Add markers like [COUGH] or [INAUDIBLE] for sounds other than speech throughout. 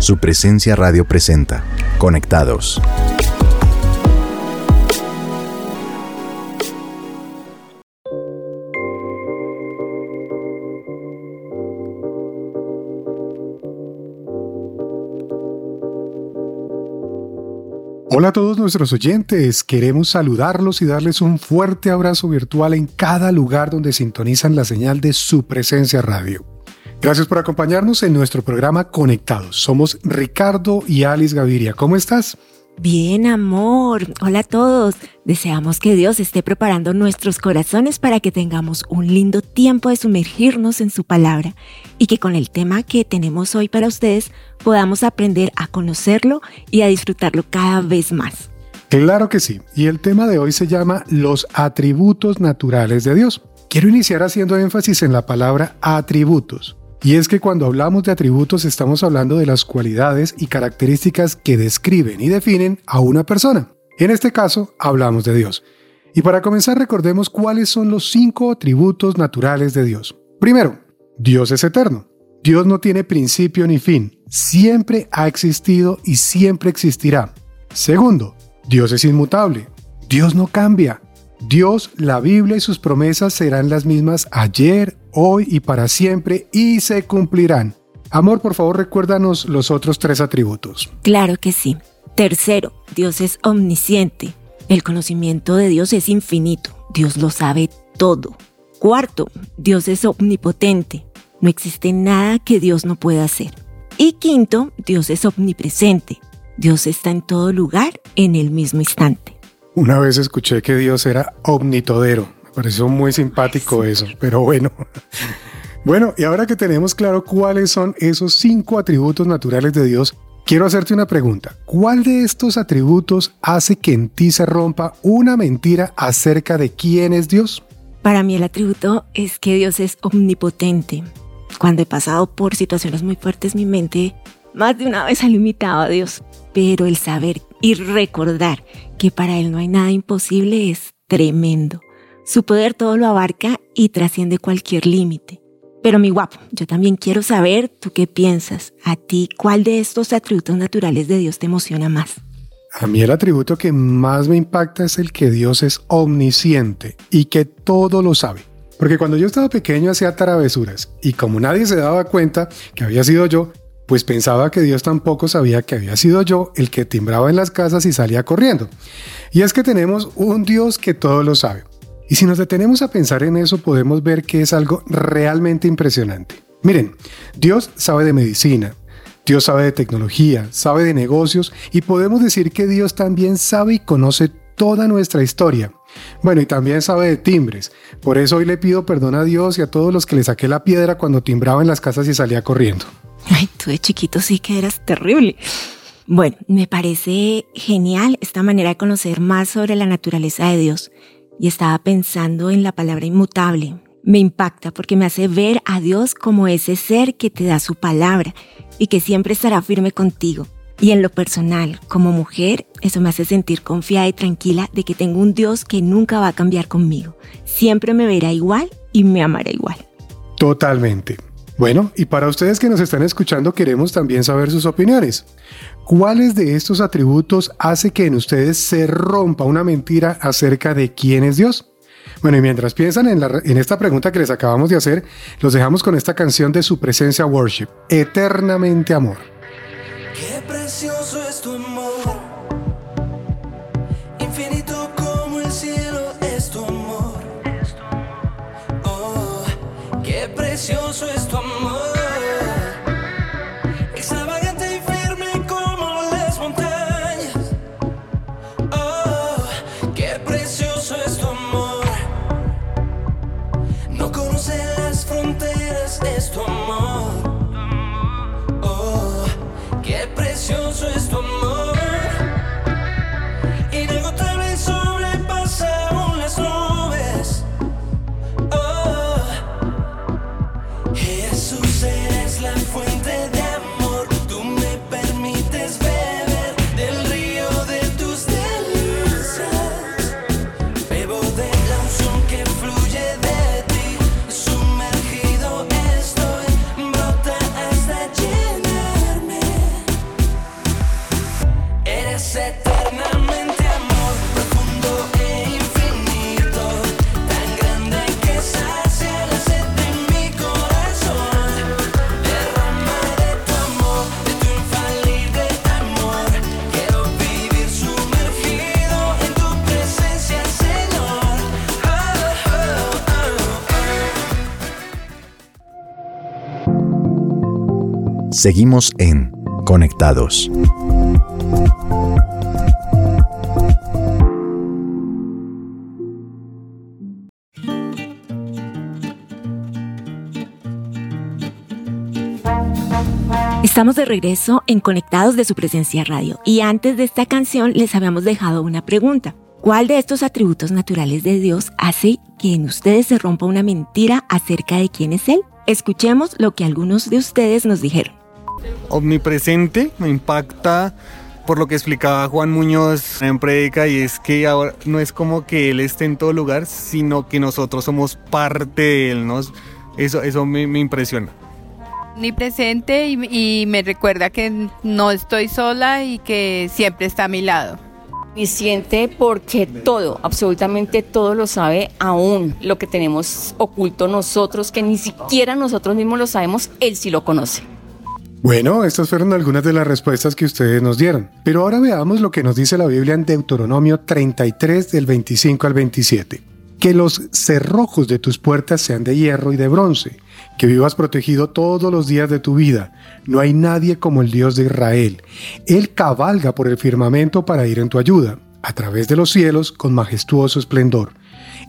Su presencia radio presenta. Conectados. Hola a todos nuestros oyentes, queremos saludarlos y darles un fuerte abrazo virtual en cada lugar donde sintonizan la señal de su presencia radio. Gracias por acompañarnos en nuestro programa Conectados. Somos Ricardo y Alice Gaviria. ¿Cómo estás? Bien, amor. Hola a todos. Deseamos que Dios esté preparando nuestros corazones para que tengamos un lindo tiempo de sumergirnos en su palabra y que con el tema que tenemos hoy para ustedes podamos aprender a conocerlo y a disfrutarlo cada vez más. Claro que sí. Y el tema de hoy se llama los atributos naturales de Dios. Quiero iniciar haciendo énfasis en la palabra atributos. Y es que cuando hablamos de atributos estamos hablando de las cualidades y características que describen y definen a una persona. En este caso, hablamos de Dios. Y para comenzar recordemos cuáles son los cinco atributos naturales de Dios. Primero, Dios es eterno. Dios no tiene principio ni fin. Siempre ha existido y siempre existirá. Segundo, Dios es inmutable. Dios no cambia. Dios, la Biblia y sus promesas serán las mismas ayer, hoy y para siempre y se cumplirán. Amor, por favor, recuérdanos los otros tres atributos. Claro que sí. Tercero, Dios es omnisciente. El conocimiento de Dios es infinito. Dios lo sabe todo. Cuarto, Dios es omnipotente. No existe nada que Dios no pueda hacer. Y quinto, Dios es omnipresente. Dios está en todo lugar en el mismo instante. Una vez escuché que Dios era omnitodero. Me pareció muy simpático eso, pero bueno. [LAUGHS] Bueno, y ahora que tenemos claro cuáles son esos cinco atributos naturales de Dios, quiero hacerte una pregunta. ¿Cuál de estos atributos hace que en ti se rompa una mentira acerca de quién es Dios? Para mí el atributo es que Dios es omnipotente. Cuando he pasado por situaciones muy fuertes, mi mente más de una vez ha limitado a Dios, pero el saber y recordar que para Él no hay nada imposible es tremendo. Su poder todo lo abarca y trasciende cualquier límite. Pero mi guapo, yo también quiero saber tú qué piensas. A ti, ¿cuál de estos atributos naturales de Dios te emociona más? A mí el atributo que más me impacta es el que Dios es omnisciente y que todo lo sabe. Porque cuando yo estaba pequeño hacía travesuras y como nadie se daba cuenta que había sido yo, pues pensaba que Dios tampoco sabía que había sido yo el que timbraba en las casas y salía corriendo. Y es que tenemos un Dios que todo lo sabe. Y si nos detenemos a pensar en eso, podemos ver que es algo realmente impresionante. Miren, Dios sabe de medicina, Dios sabe de tecnología, sabe de negocios y podemos decir que Dios también sabe y conoce toda nuestra historia. Bueno, y también sabe de timbres. Por eso hoy le pido perdón a Dios y a todos los que le saqué la piedra cuando timbraba en las casas y salía corriendo. Ay, tú de chiquito sí que eras terrible. Bueno, me parece genial esta manera de conocer más sobre la naturaleza de Dios. Y estaba pensando en la palabra inmutable. Me impacta porque me hace ver a Dios como ese ser que te da su palabra y que siempre estará firme contigo. Y en lo personal, como mujer, eso me hace sentir confiada y tranquila de que tengo un Dios que nunca va a cambiar conmigo. Siempre me verá igual y me amará igual. Totalmente. Bueno, y para ustedes que nos están escuchando queremos también saber sus opiniones. ¿Cuáles de estos atributos hace que en ustedes se rompa una mentira acerca de quién es Dios? Bueno, y mientras piensan en, en, esta pregunta que les acabamos de hacer, los dejamos con esta canción de su presencia worship, Eternamente Amor. Qué precioso es tu amor, Seguimos en Conectados. Estamos de regreso en Conectados de su presencia radio y antes de esta canción les habíamos dejado una pregunta. ¿Cuál de estos atributos naturales de Dios hace que en ustedes se rompa una mentira acerca de quién es Él? Escuchemos lo que algunos de ustedes nos dijeron. Omnipresente me impacta por lo que explicaba Juan Muñoz en Predica y es que ahora no es como que Él esté en todo lugar, sino que nosotros somos parte de Él, ¿no? Eso, eso me, me impresiona. Omnipresente y, y me recuerda que no estoy sola y que siempre está a mi lado. Omnisciente porque todo, absolutamente todo lo sabe, aún lo que tenemos oculto nosotros, que ni siquiera nosotros mismos lo sabemos, Él sí lo conoce. Bueno, estas fueron algunas de las respuestas que ustedes nos dieron. Pero ahora veamos lo que nos dice la Biblia en Deuteronomio 33 del 25 al 27. Que los cerrojos de tus puertas sean de hierro y de bronce, que vivas protegido todos los días de tu vida. No hay nadie como el Dios de Israel. Él cabalga por el firmamento para ir en tu ayuda, a través de los cielos con majestuoso esplendor.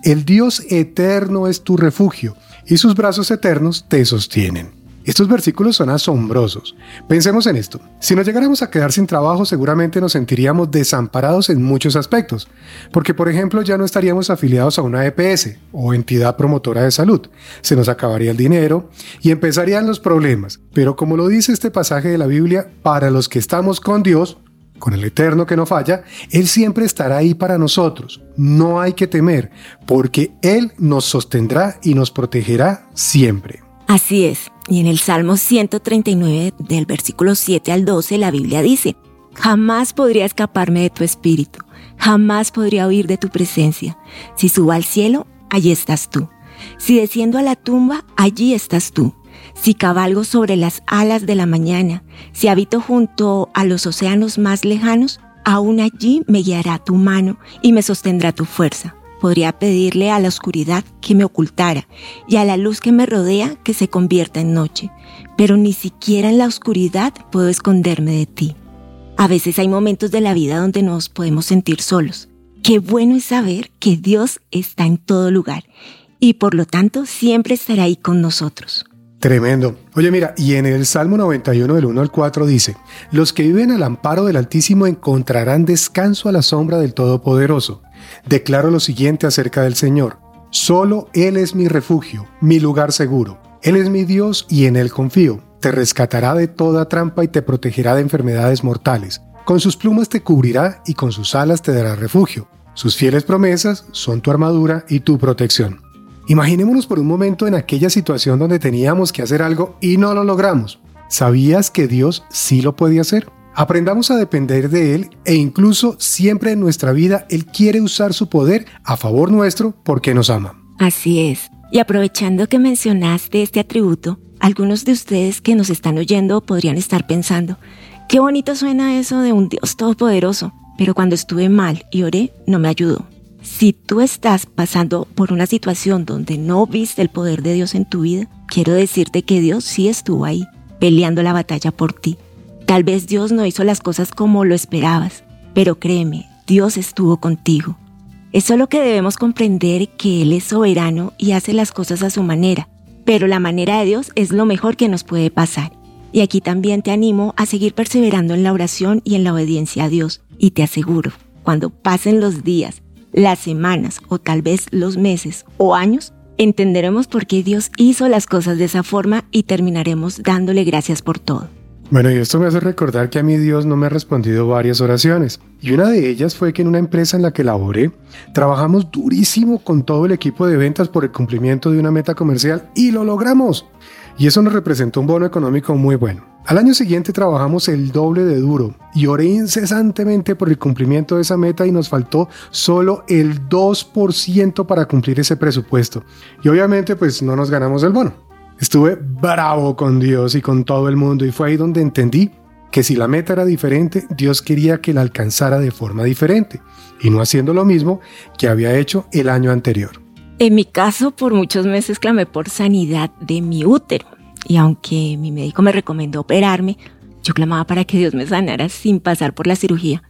El Dios eterno es tu refugio, y sus brazos eternos te sostienen. Estos versículos son asombrosos. Pensemos en esto. Si nos llegáramos a quedar sin trabajo, seguramente nos sentiríamos desamparados en muchos aspectos, porque por ejemplo ya no estaríamos afiliados a una EPS o entidad promotora de salud. Se nos acabaría el dinero y empezarían los problemas. Pero como lo dice este pasaje de la Biblia, para los que estamos con Dios, con el Eterno que no falla, Él siempre estará ahí para nosotros. No hay que temer, porque Él nos sostendrá y nos protegerá siempre. Así es, y en el Salmo 139 del versículo 7 al 12 la Biblia dice, Jamás podría escaparme de tu espíritu, jamás podría huir de tu presencia. Si subo al cielo, allí estás tú. Si desciendo a la tumba, allí estás tú. Si cabalgo sobre las alas de la mañana, si habito junto a los océanos más lejanos, aún allí me guiará tu mano y me sostendrá tu fuerza. Podría pedirle a la oscuridad que me ocultara y a la luz que me rodea que se convierta en noche, pero ni siquiera en la oscuridad puedo esconderme de ti. A veces hay momentos de la vida donde nos podemos sentir solos. Qué bueno es saber que Dios está en todo lugar y por lo tanto siempre estará ahí con nosotros. Tremendo. Oye, mira, y en el Salmo 91 del 1 al 4 dice, Los que viven al amparo del Altísimo encontrarán descanso a la sombra del Todopoderoso. Declaro lo siguiente acerca del Señor. Solo Él es mi refugio, mi lugar seguro. Él es mi Dios y en Él confío. Te rescatará de toda trampa y te protegerá de enfermedades mortales. Con sus plumas te cubrirá y con sus alas te dará refugio. Sus fieles promesas son tu armadura y tu protección. Imaginémonos por un momento en aquella situación donde teníamos que hacer algo y no lo logramos. ¿Sabías que Dios sí lo puede hacer? Aprendamos a depender de Él e incluso siempre en nuestra vida Él quiere usar su poder a favor nuestro porque nos ama. Así es. Y aprovechando que mencionaste este atributo, algunos de ustedes que nos están oyendo podrían estar pensando, qué bonito suena eso de un Dios todopoderoso, pero cuando estuve mal y oré no me ayudó. Si tú estás pasando por una situación donde no viste el poder de Dios en tu vida, quiero decirte que Dios sí estuvo ahí, peleando la batalla por ti. Tal vez Dios no hizo las cosas como lo esperabas, pero créeme, Dios estuvo contigo. Es solo que debemos comprender que Él es soberano y hace las cosas a su manera, pero la manera de Dios es lo mejor que nos puede pasar. Y aquí también te animo a seguir perseverando en la oración y en la obediencia a Dios. Y te aseguro, cuando pasen los días, las semanas o tal vez los meses o años, entenderemos por qué Dios hizo las cosas de esa forma y terminaremos dándole gracias por todo. Bueno, y esto me hace recordar que a mí Dios no me ha respondido varias oraciones. Y una de ellas fue que en una empresa en la que laboré, trabajamos durísimo con todo el equipo de ventas por el cumplimiento de una meta comercial y lo logramos. Y eso nos representó un bono económico muy bueno. Al año siguiente trabajamos el doble de duro y oré incesantemente por el cumplimiento de esa meta y nos faltó solo el 2% para cumplir ese presupuesto. Y obviamente pues no nos ganamos el bono. Estuve bravo con Dios y con todo el mundo y fue ahí donde entendí que si la meta era diferente, Dios quería que la alcanzara de forma diferente y no haciendo lo mismo que había hecho el año anterior. En mi caso, por muchos meses clamé por sanidad de mi útero. y aunque mi médico me recomendó operarme, yo clamaba para que Dios me sanara sin pasar por la cirugía.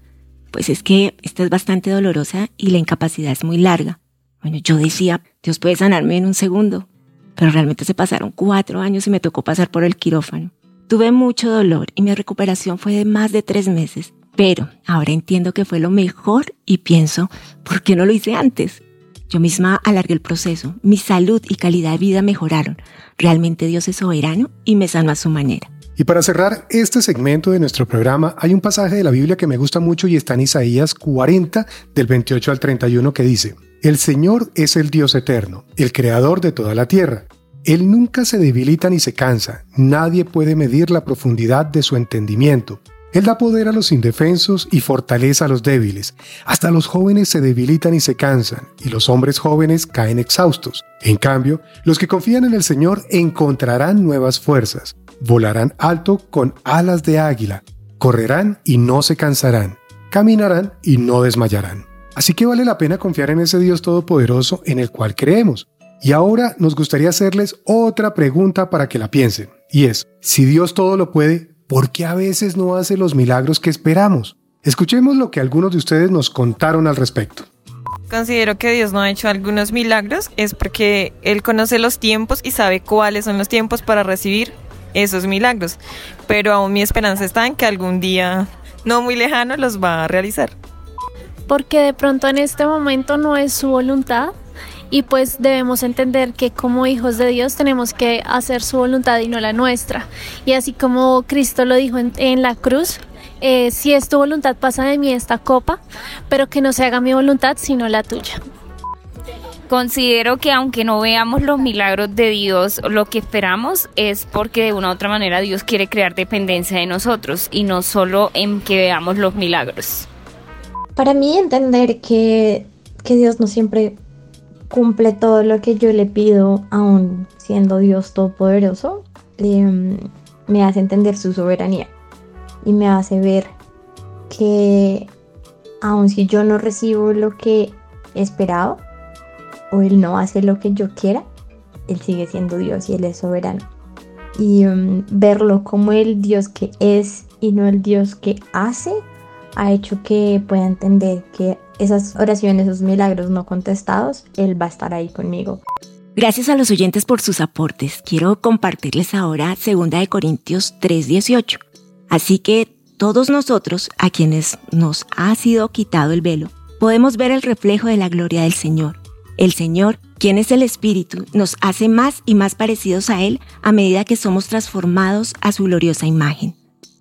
Pues es que esta es bastante dolorosa y la incapacidad es muy larga. Bueno, yo decía, Dios puede sanarme en un segundo, pero realmente se pasaron cuatro años y me tocó pasar por el quirófano. Tuve mucho dolor y mi recuperación fue de más de tres meses, pero ahora entiendo que fue lo mejor y pienso, ¿por qué no lo hice antes? Yo misma alargué el proceso, mi salud y calidad de vida mejoraron. Realmente Dios es soberano y me sanó a su manera. Y para cerrar este segmento de nuestro programa, hay un pasaje de la Biblia que me gusta mucho y está en Isaías 40, del 28 al 31, que dice, El Señor es el Dios eterno, el creador de toda la tierra. Él nunca se debilita ni se cansa, nadie puede medir la profundidad de su entendimiento. Él da poder a los indefensos y fortaleza a los débiles. Hasta los jóvenes se debilitan y se cansan, y los hombres jóvenes caen exhaustos. En cambio, los que confían en el Señor encontrarán nuevas fuerzas. Volarán alto con alas de águila. Correrán y no se cansarán. Caminarán y no desmayarán. Así que vale la pena confiar en ese Dios todopoderoso en el cual creemos. Y ahora nos gustaría hacerles otra pregunta para que la piensen. Y es, si Dios todo lo puede, ¿por qué a veces no hace los milagros que esperamos? Escuchemos lo que algunos de ustedes nos contaron al respecto. Considero que Dios no ha hecho algunos milagros es porque Él conoce los tiempos y sabe cuáles son los tiempos para recibir esos milagros. Pero aún mi esperanza está en que algún día, no muy lejano, los va a realizar. Porque de pronto en este momento no es su voluntad y pues debemos entender que como hijos de Dios tenemos que hacer su voluntad y no la nuestra. Y así como Cristo lo dijo en, la cruz, eh, si es tu voluntad pasa de mí esta copa, pero que no se haga mi voluntad sino la tuya. Considero que aunque no veamos los milagros de Dios, lo que esperamos es porque de una u otra manera Dios quiere crear dependencia de nosotros y no solo en que veamos los milagros. Para mí entender que, que Dios no siempre cumple todo lo que yo le pido, aún siendo Dios todopoderoso, me hace entender su soberanía y me hace ver que aun si yo no recibo lo que he esperado o Él no hace lo que yo quiera, Él sigue siendo Dios y Él es soberano. Y em, verlo como el Dios que es y no el Dios que hace, ha hecho que pueda entender que esas oraciones, esos milagros no contestados, Él va a estar ahí conmigo. Gracias a los oyentes por sus aportes. Quiero compartirles ahora 2 Corintios 3:18. Así que todos nosotros, a quienes nos ha sido quitado el velo, podemos ver el reflejo de la gloria del Señor. El Señor, quien es el Espíritu, nos hace más y más parecidos a Él a medida que somos transformados a su gloriosa imagen.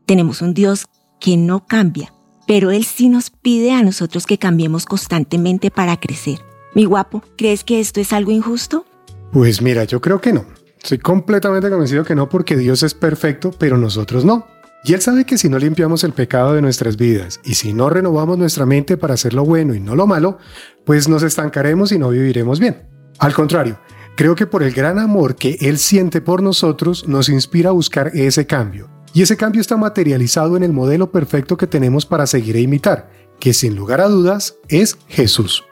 Tenemos un Dios que no cambia, pero Él sí nos pide a nosotros que cambiemos constantemente para crecer. Mi guapo, ¿crees que esto es algo injusto? Pues mira, yo creo que no. Soy completamente convencido que no porque Dios es perfecto, pero nosotros no. Y Él sabe que si no limpiamos el pecado de nuestras vidas y si no renovamos nuestra mente para hacer lo bueno y no lo malo, pues nos estancaremos y no viviremos bien. Al contrario, creo que por el gran amor que Él siente por nosotros nos inspira a buscar ese cambio y ese cambio está materializado en el modelo perfecto que tenemos para seguir e imitar, que sin lugar a dudas es Jesús.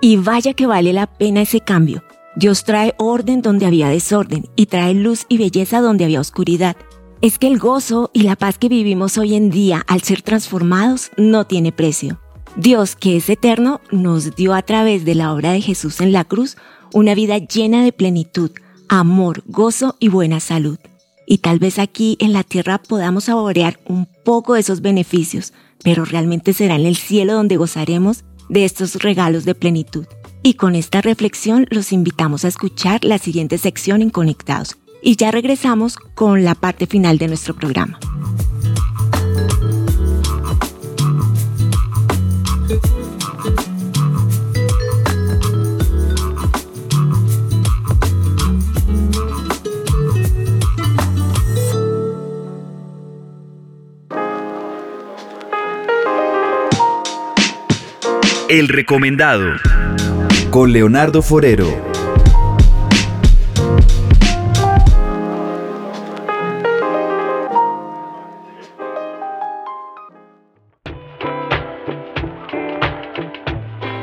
Y vaya que vale la pena ese cambio. Dios trae orden donde había desorden y trae luz y belleza donde había oscuridad. Es que el gozo y la paz que vivimos hoy en día al ser transformados no tiene precio. Dios, que es eterno, nos dio a través de la obra de Jesús en la cruz una vida llena de plenitud, amor, gozo y buena salud y tal vez aquí en la tierra podamos saborear un poco de esos beneficios, pero realmente será en el cielo donde gozaremos de estos regalos de plenitud. Y con esta reflexión los invitamos a escuchar la siguiente sección en Conectados y ya regresamos con la parte final de nuestro programa. El recomendado con Leonardo Forero.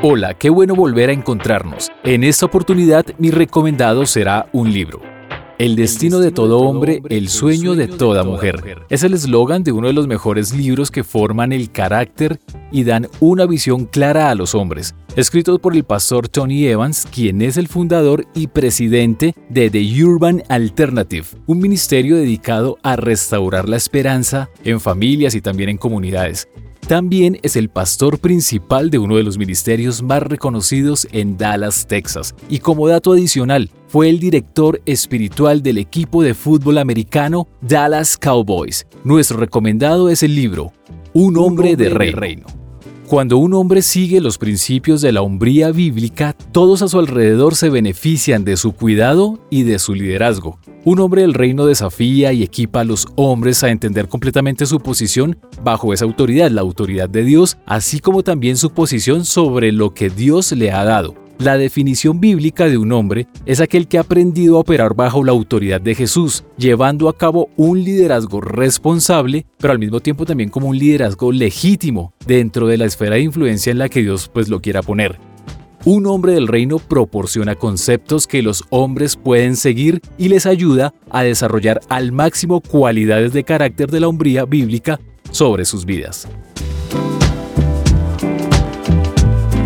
Hola, qué bueno volver a encontrarnos. En esta oportunidad mi recomendado será un libro. El destino de todo hombre, el sueño de toda mujer. Es el eslogan de uno de los mejores libros que forman el carácter y dan una visión clara a los hombres. Escrito por el pastor Tony Evans, quien es el fundador y presidente de The Urban Alternative, un ministerio dedicado a restaurar la esperanza en familias y también en comunidades. También es el pastor principal de uno de los ministerios más reconocidos en Dallas, Texas. Y como dato adicional, fue el director espiritual del equipo de fútbol americano Dallas Cowboys. Nuestro recomendado es el libro Un hombre de reino. Cuando un hombre sigue los principios de la hombría bíblica, todos a su alrededor se benefician de su cuidado y de su liderazgo. Un hombre del reino desafía y equipa a los hombres a entender completamente su posición bajo esa autoridad, la autoridad de Dios, así como también su posición sobre lo que Dios le ha dado. La definición bíblica de un hombre es aquel que ha aprendido a operar bajo la autoridad de Jesús, llevando a cabo un liderazgo responsable, pero al mismo tiempo también como un liderazgo legítimo dentro de la esfera de influencia en la que Dios pues lo quiera poner. Un hombre del reino proporciona conceptos que los hombres pueden seguir y les ayuda a desarrollar al máximo cualidades de carácter de la hombría bíblica sobre sus vidas.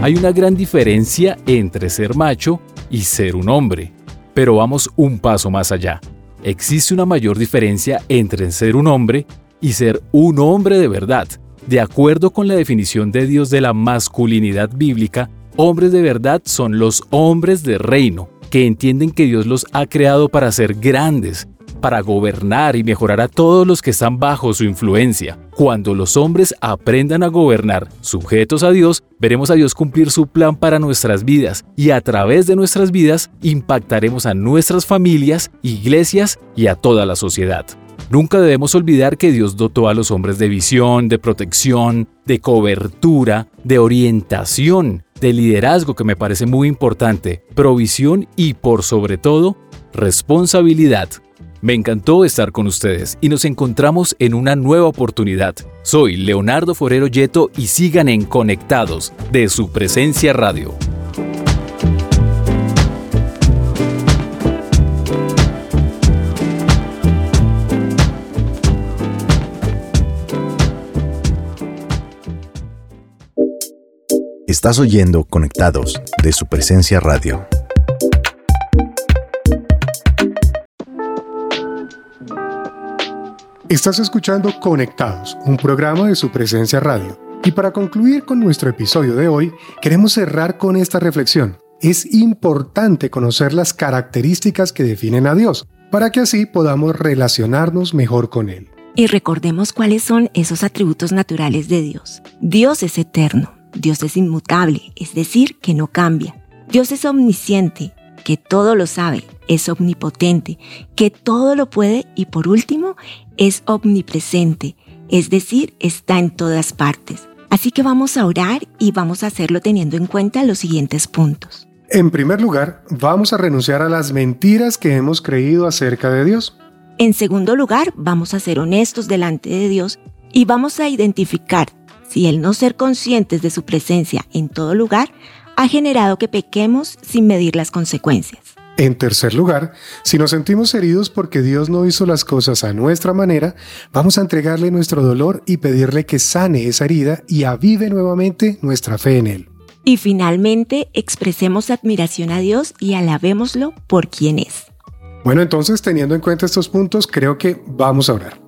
Hay una gran diferencia entre ser macho y ser un hombre, pero vamos un paso más allá. Existe una mayor diferencia entre ser un hombre y ser un hombre de verdad. De acuerdo con la definición de Dios de la masculinidad bíblica, Hombres de verdad son los hombres de reino, que entienden que Dios los ha creado para ser grandes, para gobernar y mejorar a todos los que están bajo su influencia. Cuando los hombres aprendan a gobernar sujetos a Dios, veremos a Dios cumplir su plan para nuestras vidas y a través de nuestras vidas impactaremos a nuestras familias, iglesias y a toda la sociedad. Nunca debemos olvidar que Dios dotó a los hombres de visión, de protección, de cobertura, de orientación, de liderazgo que me parece muy importante, provisión y por sobre todo, responsabilidad. Me encantó estar con ustedes y nos encontramos en una nueva oportunidad. Soy Leonardo Forero Yeto y sigan en Conectados de su presencia radio. Estás oyendo Conectados de su presencia radio. Estás escuchando Conectados, un programa de su presencia radio. Y para concluir con nuestro episodio de hoy, queremos cerrar con esta reflexión. Es importante conocer las características que definen a Dios, para que así podamos relacionarnos mejor con Él. Y recordemos cuáles son esos atributos naturales de Dios. Dios es eterno, Dios es inmutable, es decir, que no cambia. Dios es omnisciente, que todo lo sabe, es omnipotente, que todo lo puede y por último, es omnipresente, es decir, está en todas partes. Así que vamos a orar y vamos a hacerlo teniendo en cuenta los siguientes puntos. En primer lugar, vamos a renunciar a las mentiras que hemos creído acerca de Dios. En segundo lugar, vamos a ser honestos delante de Dios y vamos a identificar si el no ser conscientes de su presencia en todo lugar ha generado que pequemos sin medir las consecuencias. En tercer lugar, si nos sentimos heridos porque Dios no hizo las cosas a nuestra manera, vamos a entregarle nuestro dolor y pedirle que sane esa herida y avive nuevamente nuestra fe en Él. Y finalmente, expresemos admiración a Dios y alabémoslo por quien es. Bueno, entonces, teniendo en cuenta estos puntos, creo que vamos a orar.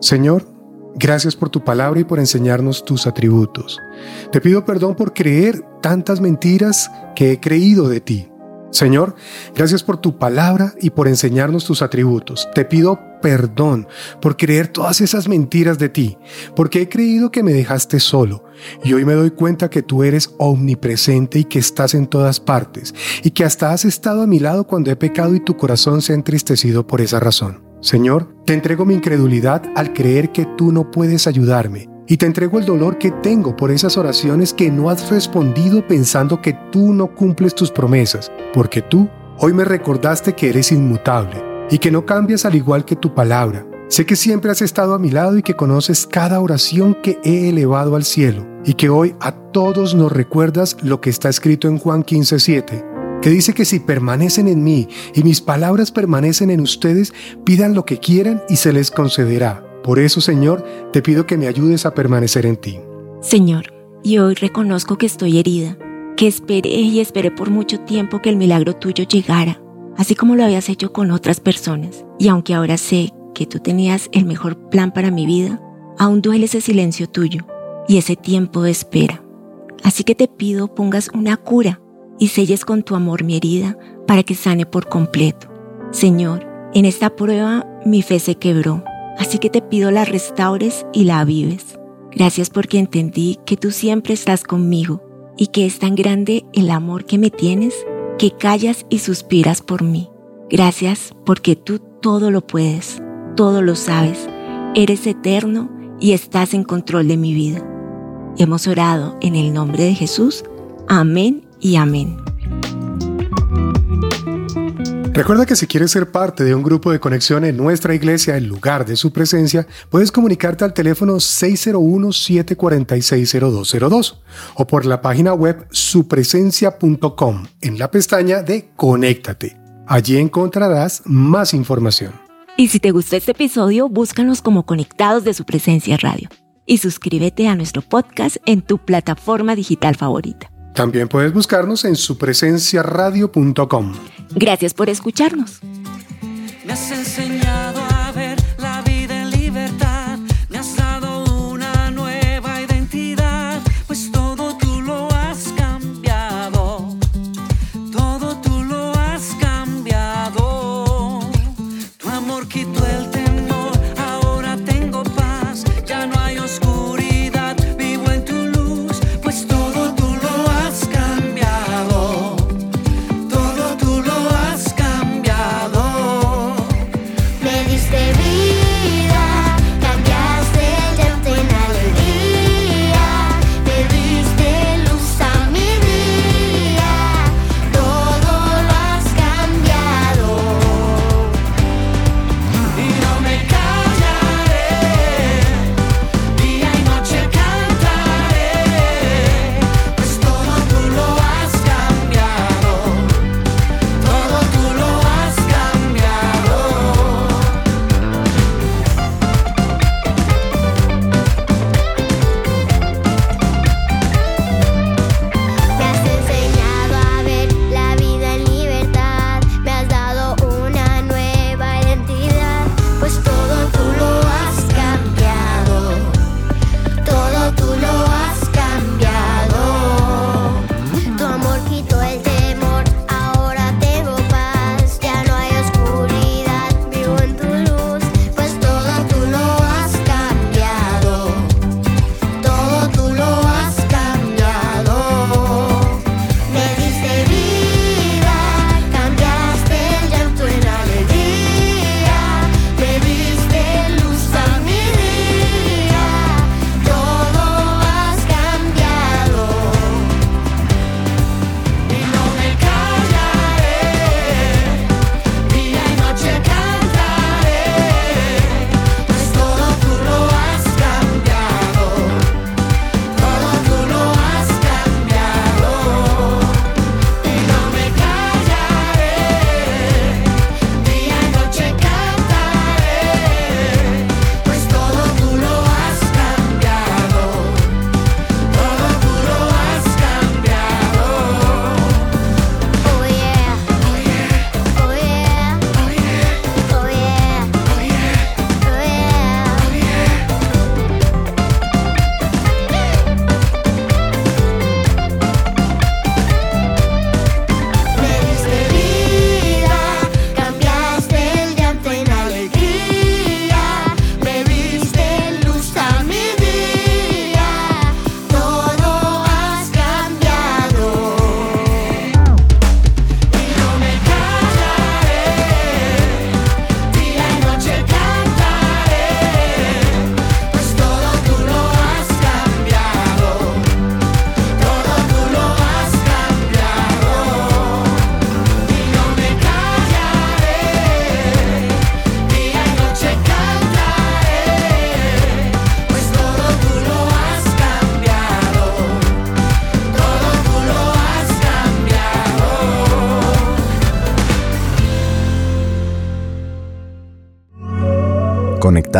Señor, Gracias por tu palabra y por enseñarnos tus atributos. Te pido perdón por creer tantas mentiras que he creído de ti. Señor, gracias por tu palabra y por enseñarnos tus atributos. Te pido perdón por creer todas esas mentiras de ti, porque he creído que me dejaste solo y hoy me doy cuenta que tú eres omnipresente y que estás en todas partes y que hasta has estado a mi lado cuando he pecado y tu corazón se ha entristecido por esa razón. Señor, te entrego mi incredulidad al creer que tú no puedes ayudarme. Y te entrego el dolor que tengo por esas oraciones que no has respondido pensando que tú no cumples tus promesas, porque tú hoy me recordaste que eres inmutable y que no cambias al igual que tu palabra. Sé que siempre has estado a mi lado y que conoces cada oración que he elevado al cielo y que hoy a todos nos recuerdas lo que está escrito en Juan 15:7 que dice que si permanecen en mí y mis palabras permanecen en ustedes, pidan lo que quieran y se les concederá. Por eso, Señor, te pido que me ayudes a permanecer en ti. Señor, y hoy reconozco que estoy herida, que esperé y esperé por mucho tiempo que el milagro tuyo llegara, así como lo habías hecho con otras personas. Y aunque ahora sé que tú tenías el mejor plan para mi vida, aún duele ese silencio tuyo y ese tiempo de espera. Así que te pido pongas una cura y selles con tu amor mi herida para que sane por completo. Señor, en esta prueba mi fe se quebró Así que te pido la restaures y la avives. Gracias porque entendí que tú siempre estás conmigo y que es tan grande el amor que me tienes que callas y suspiras por mí. Gracias porque tú todo lo puedes, todo lo sabes, eres eterno y estás en control de mi vida. Hemos orado en el nombre de Jesús. Amén y amén. Recuerda que si quieres ser parte de un grupo de conexión en nuestra iglesia en lugar de su presencia, puedes comunicarte al teléfono 601-746-0202 o por la página web supresencia.com en la pestaña de Conéctate. Allí encontrarás más información. Y si te gustó este episodio, búscanos como Conectados de su presencia radio y suscríbete a nuestro podcast en tu plataforma digital favorita. También puedes buscarnos en supresenciaradio.com. Gracias por escucharnos. Me has enseñado